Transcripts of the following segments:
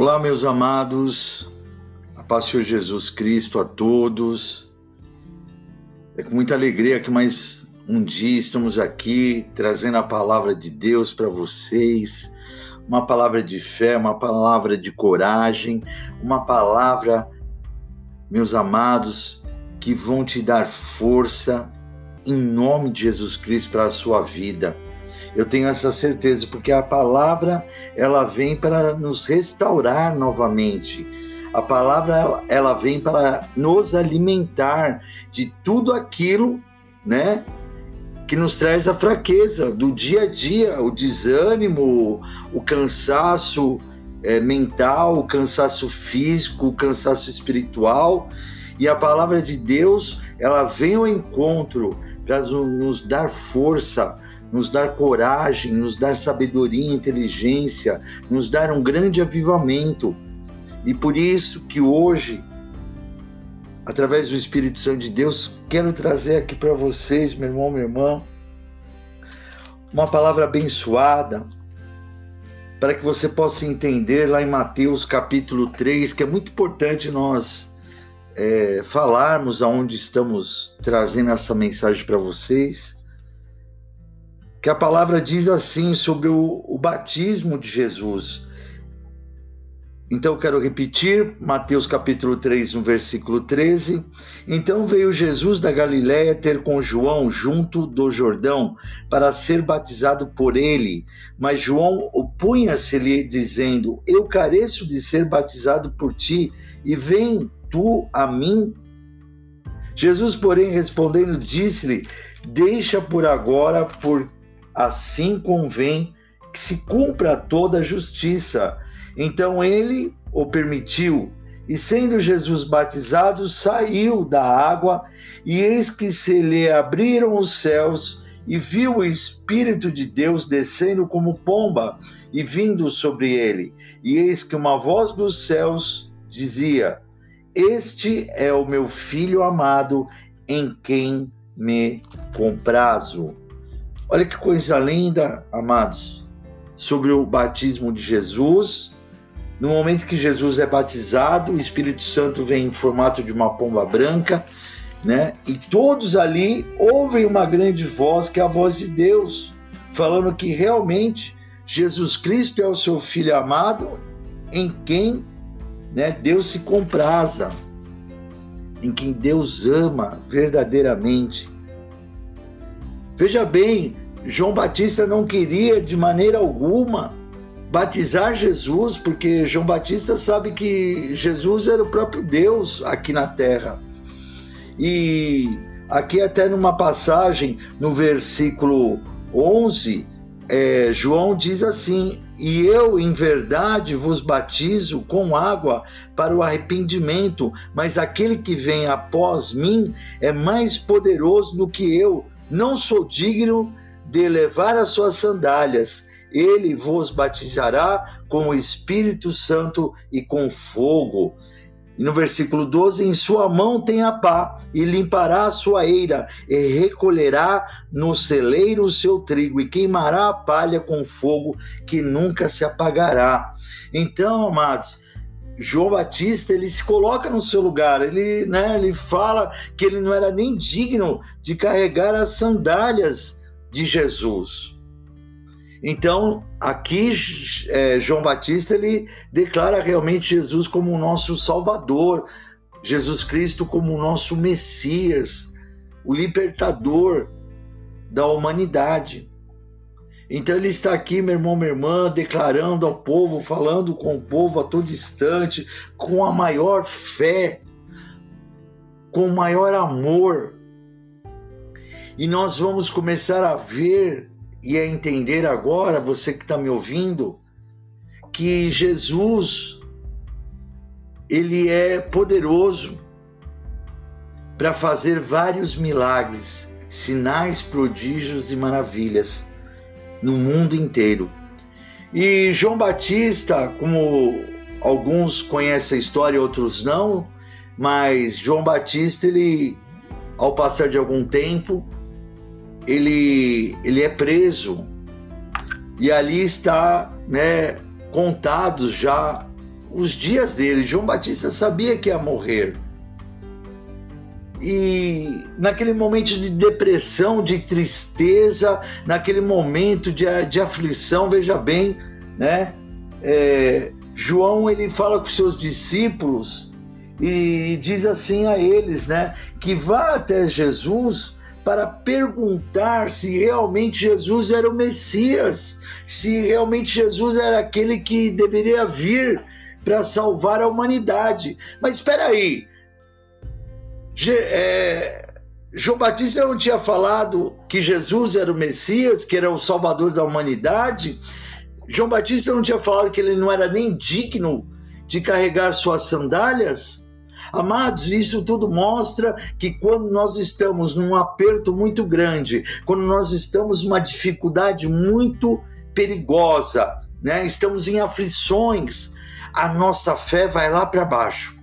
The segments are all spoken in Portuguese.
Olá, meus amados, a paz Senhor Jesus Cristo a todos. É com muita alegria que mais um dia estamos aqui trazendo a palavra de Deus para vocês, uma palavra de fé, uma palavra de coragem, uma palavra, meus amados, que vão te dar força em nome de Jesus Cristo para a sua vida. Eu tenho essa certeza porque a palavra ela vem para nos restaurar novamente. A palavra ela vem para nos alimentar de tudo aquilo, né, que nos traz a fraqueza do dia a dia, o desânimo, o cansaço é, mental, o cansaço físico, o cansaço espiritual. E a palavra de Deus, ela vem ao encontro para nos dar força, nos dar coragem, nos dar sabedoria, inteligência, nos dar um grande avivamento. E por isso que hoje, através do Espírito Santo de Deus, quero trazer aqui para vocês, meu irmão, minha irmã, uma palavra abençoada, para que você possa entender lá em Mateus capítulo 3, que é muito importante nós é, falarmos aonde estamos trazendo essa mensagem para vocês que a palavra diz assim sobre o, o batismo de Jesus. Então eu quero repetir, Mateus capítulo 3, no versículo 13. Então veio Jesus da Galiléia ter com João junto do Jordão para ser batizado por ele. Mas João opunha-se-lhe dizendo: Eu careço de ser batizado por ti, e vem tu a mim? Jesus, porém, respondendo, disse-lhe: Deixa por agora, por assim convém que se cumpra toda a justiça. Então ele o permitiu, e sendo Jesus batizado, saiu da água, e eis que se lhe abriram os céus, e viu o Espírito de Deus descendo como pomba e vindo sobre ele. E eis que uma voz dos céus dizia: Este é o meu filho amado, em quem me comprazo. Olha que coisa linda, amados, sobre o batismo de Jesus. No momento que Jesus é batizado, o Espírito Santo vem em formato de uma pomba branca, né? E todos ali ouvem uma grande voz, que é a voz de Deus, falando que realmente Jesus Cristo é o seu filho amado, em quem, né, Deus se compraza, em quem Deus ama verdadeiramente. Veja bem, João Batista não queria de maneira alguma batizar Jesus, porque João Batista sabe que Jesus era o próprio Deus aqui na terra. E aqui, até numa passagem, no versículo 11, é, João diz assim: E eu, em verdade, vos batizo com água para o arrependimento, mas aquele que vem após mim é mais poderoso do que eu não sou digno de levar as suas sandálias. Ele vos batizará com o Espírito Santo e com fogo. E no versículo 12: Em sua mão tem a pá, e limpará a sua eira, e recolherá no celeiro o seu trigo, e queimará a palha com fogo que nunca se apagará. Então, amados, João Batista ele se coloca no seu lugar, ele, né, ele fala que ele não era nem digno de carregar as sandálias de Jesus. Então, aqui é, João Batista ele declara realmente Jesus como o nosso Salvador, Jesus Cristo como o nosso Messias, o libertador da humanidade. Então ele está aqui, meu irmão, minha irmã, declarando ao povo, falando com o povo a todo instante, com a maior fé, com o maior amor. E nós vamos começar a ver e a entender agora, você que está me ouvindo, que Jesus, ele é poderoso para fazer vários milagres, sinais, prodígios e maravilhas no mundo inteiro. E João Batista, como alguns conhecem a história, outros não, mas João Batista, ele, ao passar de algum tempo, ele, ele é preso e ali está, né, contados já os dias dele. João Batista sabia que ia morrer. E naquele momento de depressão, de tristeza, naquele momento de, de aflição, veja bem, né? É, João ele fala com seus discípulos e diz assim a eles, né, que vá até Jesus para perguntar se realmente Jesus era o Messias, se realmente Jesus era aquele que deveria vir para salvar a humanidade. Mas espera aí, é, João Batista não tinha falado que Jesus era o Messias, que era o Salvador da humanidade. João Batista não tinha falado que ele não era nem digno de carregar suas sandálias? Amados, isso tudo mostra que quando nós estamos num aperto muito grande, quando nós estamos numa dificuldade muito perigosa, né? estamos em aflições, a nossa fé vai lá para baixo.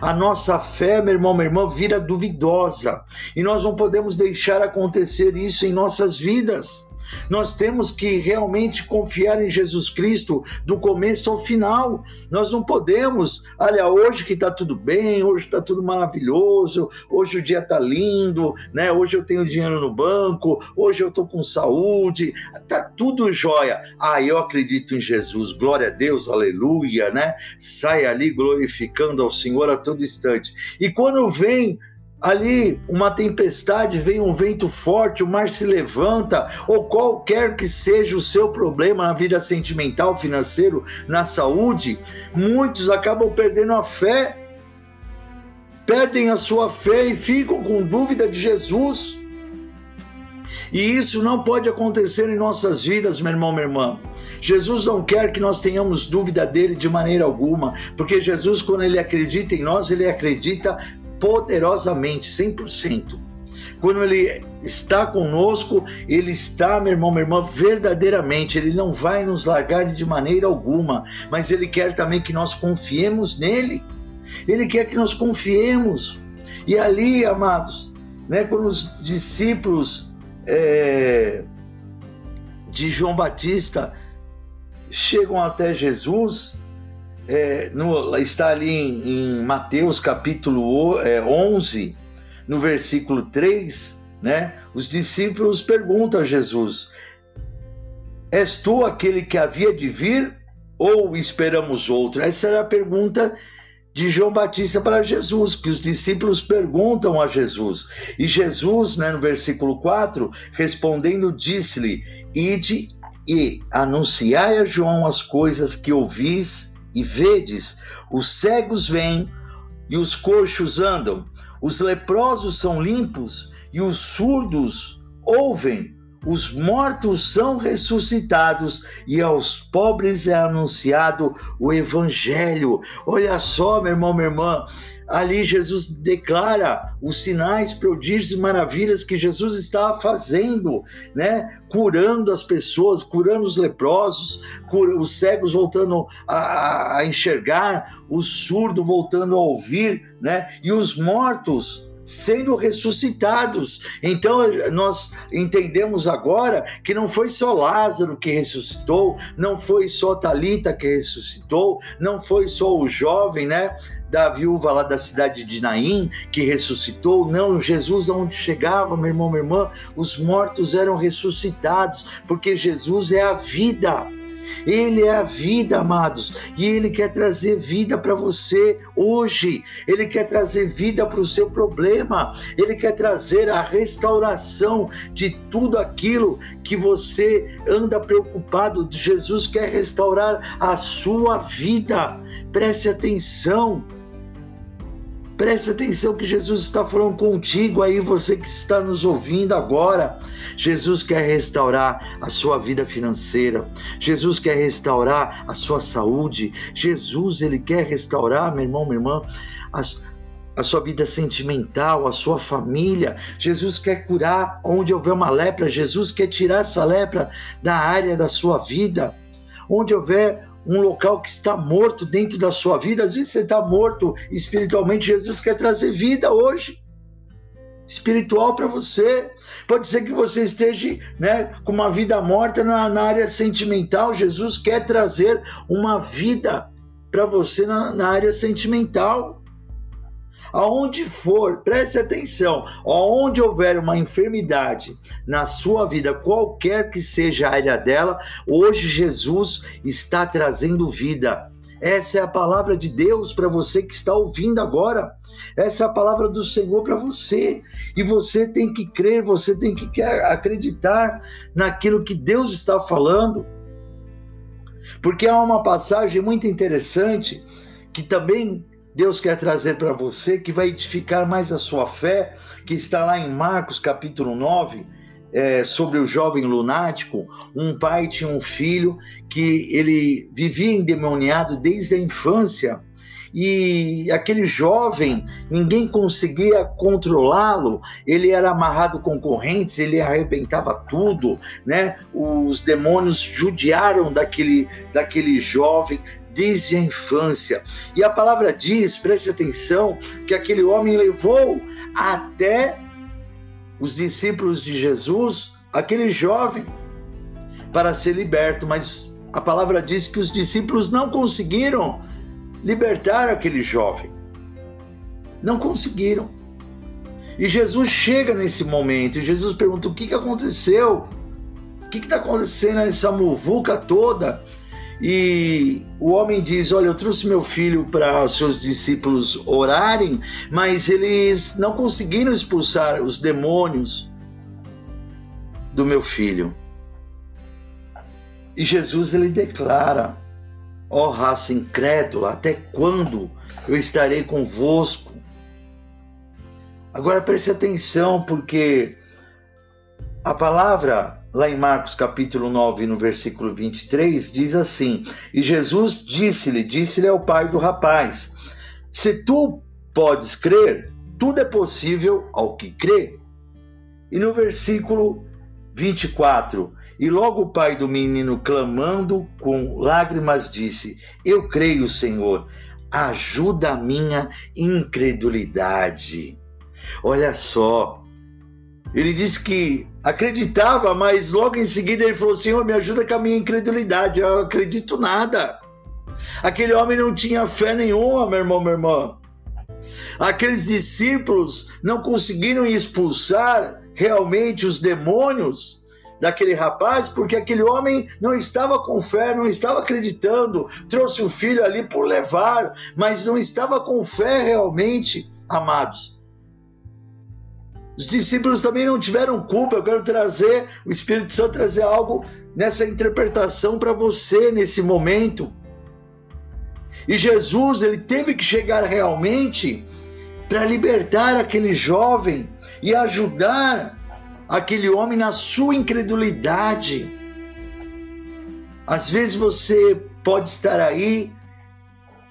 A nossa fé, meu irmão, minha irmã, vira duvidosa. E nós não podemos deixar acontecer isso em nossas vidas. Nós temos que realmente confiar em Jesus Cristo do começo ao final. Nós não podemos, olha, hoje que está tudo bem, hoje está tudo maravilhoso, hoje o dia está lindo, né? Hoje eu tenho dinheiro no banco, hoje eu estou com saúde, tá tudo jóia. Ah, eu acredito em Jesus, glória a Deus, aleluia, né? Sai ali glorificando ao Senhor a todo instante. E quando vem ali uma tempestade, vem um vento forte, o mar se levanta, ou qualquer que seja o seu problema na vida sentimental, financeiro, na saúde, muitos acabam perdendo a fé, perdem a sua fé e ficam com dúvida de Jesus. E isso não pode acontecer em nossas vidas, meu irmão, minha irmã. Jesus não quer que nós tenhamos dúvida dele de maneira alguma, porque Jesus, quando ele acredita em nós, ele acredita poderosamente, 100%. Quando Ele está conosco, Ele está, meu irmão, minha irmã, verdadeiramente. Ele não vai nos largar de maneira alguma, mas Ele quer também que nós confiemos nele. Ele quer que nós confiemos. E ali, amados, né, quando os discípulos é, de João Batista chegam até Jesus, é, no, está ali em, em Mateus capítulo é, 11, no versículo 3, né? Os discípulos perguntam a Jesus: És tu aquele que havia de vir ou esperamos outro? Essa era a pergunta de João Batista para Jesus, que os discípulos perguntam a Jesus. E Jesus, né, no versículo 4, respondendo, disse-lhe: Ide e anunciai a João as coisas que ouvis e vedes, os cegos vêm e os coxos andam, os leprosos são limpos e os surdos ouvem, os mortos são ressuscitados e aos pobres é anunciado o evangelho. Olha só, meu irmão, minha irmã, ali Jesus declara os sinais, prodígios e maravilhas que Jesus estava fazendo, né? Curando as pessoas, curando os leprosos, os cegos voltando a, a enxergar, os surdos voltando a ouvir, né? E os mortos sendo ressuscitados. Então nós entendemos agora que não foi só Lázaro que ressuscitou, não foi só Talita que ressuscitou, não foi só o jovem, né, da viúva lá da cidade de Naim que ressuscitou. Não, Jesus aonde chegava, meu irmão, minha irmã, os mortos eram ressuscitados, porque Jesus é a vida. Ele é a vida, amados, e Ele quer trazer vida para você hoje. Ele quer trazer vida para o seu problema. Ele quer trazer a restauração de tudo aquilo que você anda preocupado. Jesus quer restaurar a sua vida. Preste atenção. Preste atenção que Jesus está falando contigo aí, você que está nos ouvindo agora. Jesus quer restaurar a sua vida financeira. Jesus quer restaurar a sua saúde. Jesus, ele quer restaurar, meu irmão, minha irmã, a, a sua vida sentimental, a sua família. Jesus quer curar onde houver uma lepra. Jesus quer tirar essa lepra da área da sua vida. Onde houver um local que está morto dentro da sua vida. Às vezes você está morto espiritualmente, Jesus quer trazer vida hoje. Espiritual para você. Pode ser que você esteja né, com uma vida morta na, na área sentimental. Jesus quer trazer uma vida para você na, na área sentimental. Aonde for, preste atenção, aonde houver uma enfermidade na sua vida, qualquer que seja a área dela, hoje Jesus está trazendo vida. Essa é a palavra de Deus para você que está ouvindo agora. Essa é a palavra do Senhor para você. E você tem que crer, você tem que acreditar naquilo que Deus está falando. Porque há uma passagem muito interessante que também Deus quer trazer para você, que vai edificar mais a sua fé, que está lá em Marcos capítulo 9, é, sobre o jovem lunático. Um pai tinha um filho que ele vivia endemoniado desde a infância e aquele jovem, ninguém conseguia controlá-lo, ele era amarrado com correntes, ele arrebentava tudo, né? Os demônios judiaram daquele, daquele jovem desde a infância. E a palavra diz, preste atenção, que aquele homem levou até os discípulos de Jesus, aquele jovem, para ser liberto, mas a palavra diz que os discípulos não conseguiram libertar aquele jovem. Não conseguiram. E Jesus chega nesse momento e Jesus pergunta: o que, que aconteceu? O que está acontecendo nessa muvuca toda? E o homem diz: Olha, eu trouxe meu filho para os seus discípulos orarem, mas eles não conseguiram expulsar os demônios do meu filho. E Jesus ele declara: Ó oh, raça incrédula, até quando eu estarei convosco? Agora preste atenção, porque a palavra lá em Marcos capítulo 9, no versículo 23, diz assim: E Jesus disse-lhe, disse-lhe ao pai do rapaz: Se tu podes crer, tudo é possível ao que crê. E no versículo 24, e logo o pai do menino, clamando com lágrimas, disse: Eu creio, Senhor, ajuda a minha incredulidade. Olha só, ele disse que acreditava, mas logo em seguida ele falou: Senhor, me ajuda com a minha incredulidade. Eu acredito nada. Aquele homem não tinha fé nenhuma, meu irmão, minha irmã. Aqueles discípulos não conseguiram expulsar realmente os demônios daquele rapaz, porque aquele homem não estava com fé, não estava acreditando, trouxe o filho ali por levar, mas não estava com fé realmente, amados. Os discípulos também não tiveram culpa. Eu quero trazer, o Espírito Santo trazer algo nessa interpretação para você nesse momento. E Jesus, ele teve que chegar realmente para libertar aquele jovem e ajudar aquele homem na sua incredulidade. Às vezes você pode estar aí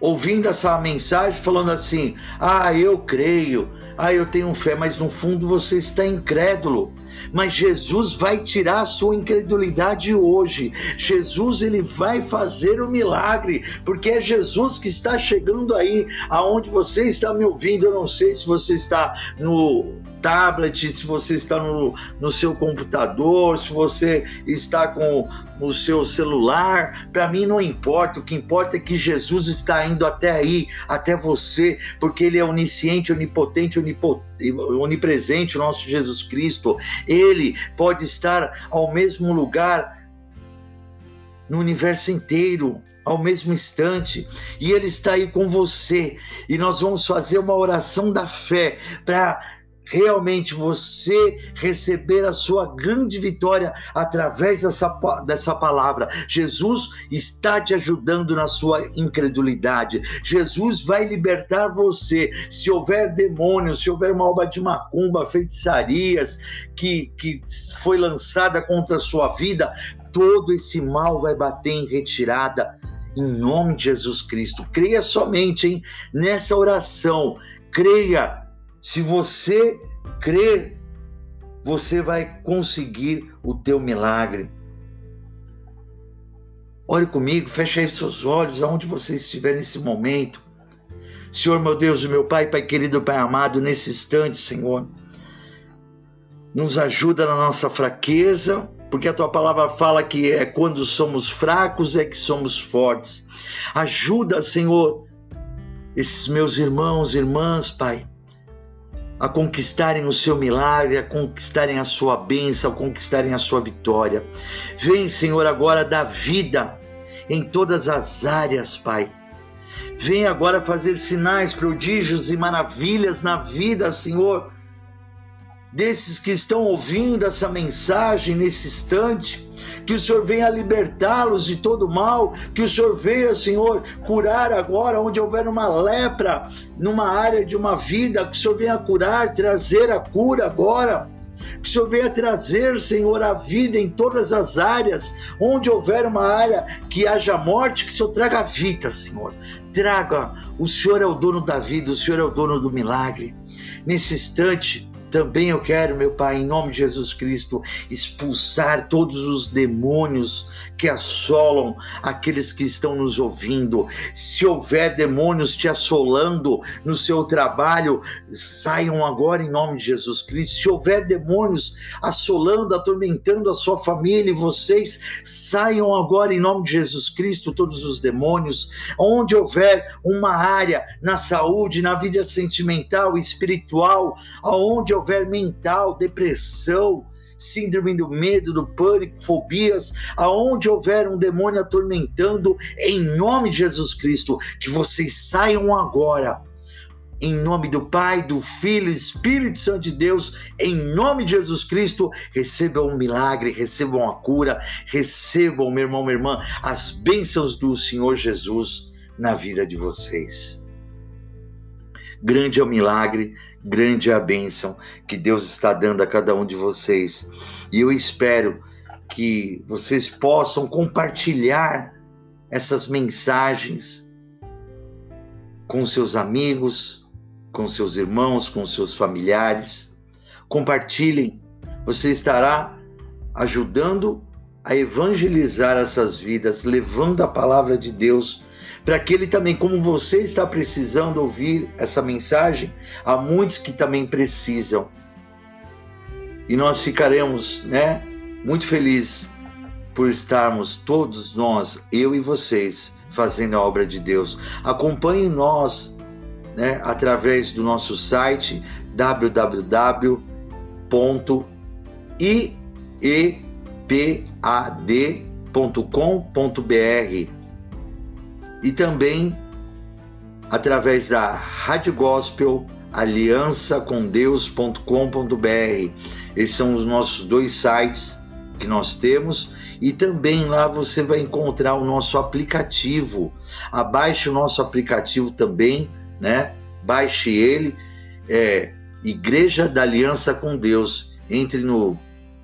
ouvindo essa mensagem falando assim: "Ah, eu creio, ah, eu tenho fé", mas no fundo você está incrédulo. Mas Jesus vai tirar a sua incredulidade hoje. Jesus ele vai fazer o milagre, porque é Jesus que está chegando aí aonde você está me ouvindo. Eu não sei se você está no tablet, se você está no, no seu computador, se você está com o seu celular, para mim não importa. O que importa é que Jesus está indo até aí, até você, porque Ele é onisciente, onipotente, onipresente, o nosso Jesus Cristo. Ele pode estar ao mesmo lugar no universo inteiro, ao mesmo instante, e Ele está aí com você. E nós vamos fazer uma oração da fé para realmente você receber a sua grande vitória através dessa, dessa palavra. Jesus está te ajudando na sua incredulidade. Jesus vai libertar você. Se houver demônios, se houver uma obra de macumba, feitiçarias que, que foi lançada contra a sua vida, todo esse mal vai bater em retirada. Em nome de Jesus Cristo. Creia somente hein, nessa oração. Creia se você crer, você vai conseguir o teu milagre. Ore comigo, feche aí seus olhos, aonde você estiver nesse momento. Senhor, meu Deus, meu Pai, Pai querido, Pai amado, nesse instante, Senhor, nos ajuda na nossa fraqueza, porque a tua palavra fala que é quando somos fracos é que somos fortes. Ajuda, Senhor, esses meus irmãos e irmãs, Pai, a conquistarem o seu milagre, a conquistarem a sua bênção, a conquistarem a sua vitória. Vem, Senhor, agora dar vida em todas as áreas, Pai. Vem agora fazer sinais, prodígios e maravilhas na vida, Senhor, desses que estão ouvindo essa mensagem nesse instante, que o Senhor venha libertá-los de todo mal, que o Senhor venha, Senhor, curar agora onde houver uma lepra numa área de uma vida, que o Senhor venha curar, trazer a cura agora. Que o Senhor venha trazer, Senhor, a vida em todas as áreas, onde houver uma área que haja morte, que o Senhor traga vida, Senhor. Traga, o Senhor é o dono da vida, o Senhor é o dono do milagre. Nesse instante, também eu quero, meu Pai, em nome de Jesus Cristo, expulsar todos os demônios que assolam aqueles que estão nos ouvindo. Se houver demônios te assolando no seu trabalho, saiam agora em nome de Jesus Cristo. Se houver demônios assolando, atormentando a sua família e vocês, saiam agora em nome de Jesus Cristo todos os demônios. Onde houver uma área na saúde, na vida sentimental, espiritual, aonde houver mental, depressão, síndrome do medo, do pânico, fobias, aonde houver um demônio atormentando, em nome de Jesus Cristo, que vocês saiam agora. Em nome do Pai, do Filho, Espírito Santo de Deus, em nome de Jesus Cristo, recebam um milagre, recebam a cura, recebam, meu irmão, minha irmã, as bênçãos do Senhor Jesus na vida de vocês. Grande é o milagre, grande é a bênção que Deus está dando a cada um de vocês. E eu espero que vocês possam compartilhar essas mensagens com seus amigos, com seus irmãos, com seus familiares. Compartilhem, você estará ajudando a evangelizar essas vidas, levando a palavra de Deus para aquele também, como você está precisando ouvir essa mensagem, há muitos que também precisam. E nós ficaremos, né, muito felizes por estarmos todos nós, eu e vocês, fazendo a obra de Deus. Acompanhe nós, né, através do nosso site www.iepad.com.br e também através da Rádio Gospel aliança com Deus.com.br. Esses são os nossos dois sites que nós temos e também lá você vai encontrar o nosso aplicativo. Abaixe o nosso aplicativo também, né? Baixe ele, é Igreja da Aliança com Deus. Entre no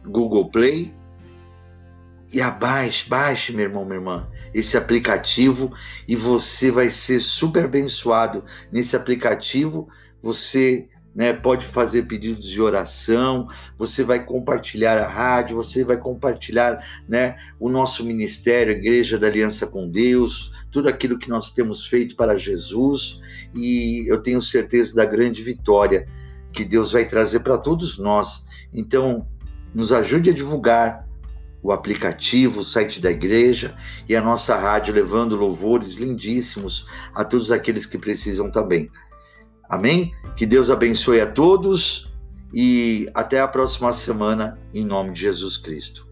Google Play e abaixe, baixe, meu irmão, minha irmã esse aplicativo e você vai ser super abençoado nesse aplicativo. Você né, pode fazer pedidos de oração, você vai compartilhar a rádio, você vai compartilhar né, o nosso ministério, a Igreja da Aliança com Deus, tudo aquilo que nós temos feito para Jesus e eu tenho certeza da grande vitória que Deus vai trazer para todos nós. Então, nos ajude a divulgar o aplicativo, o site da igreja e a nossa rádio levando louvores lindíssimos a todos aqueles que precisam também. Amém? Que Deus abençoe a todos e até a próxima semana, em nome de Jesus Cristo.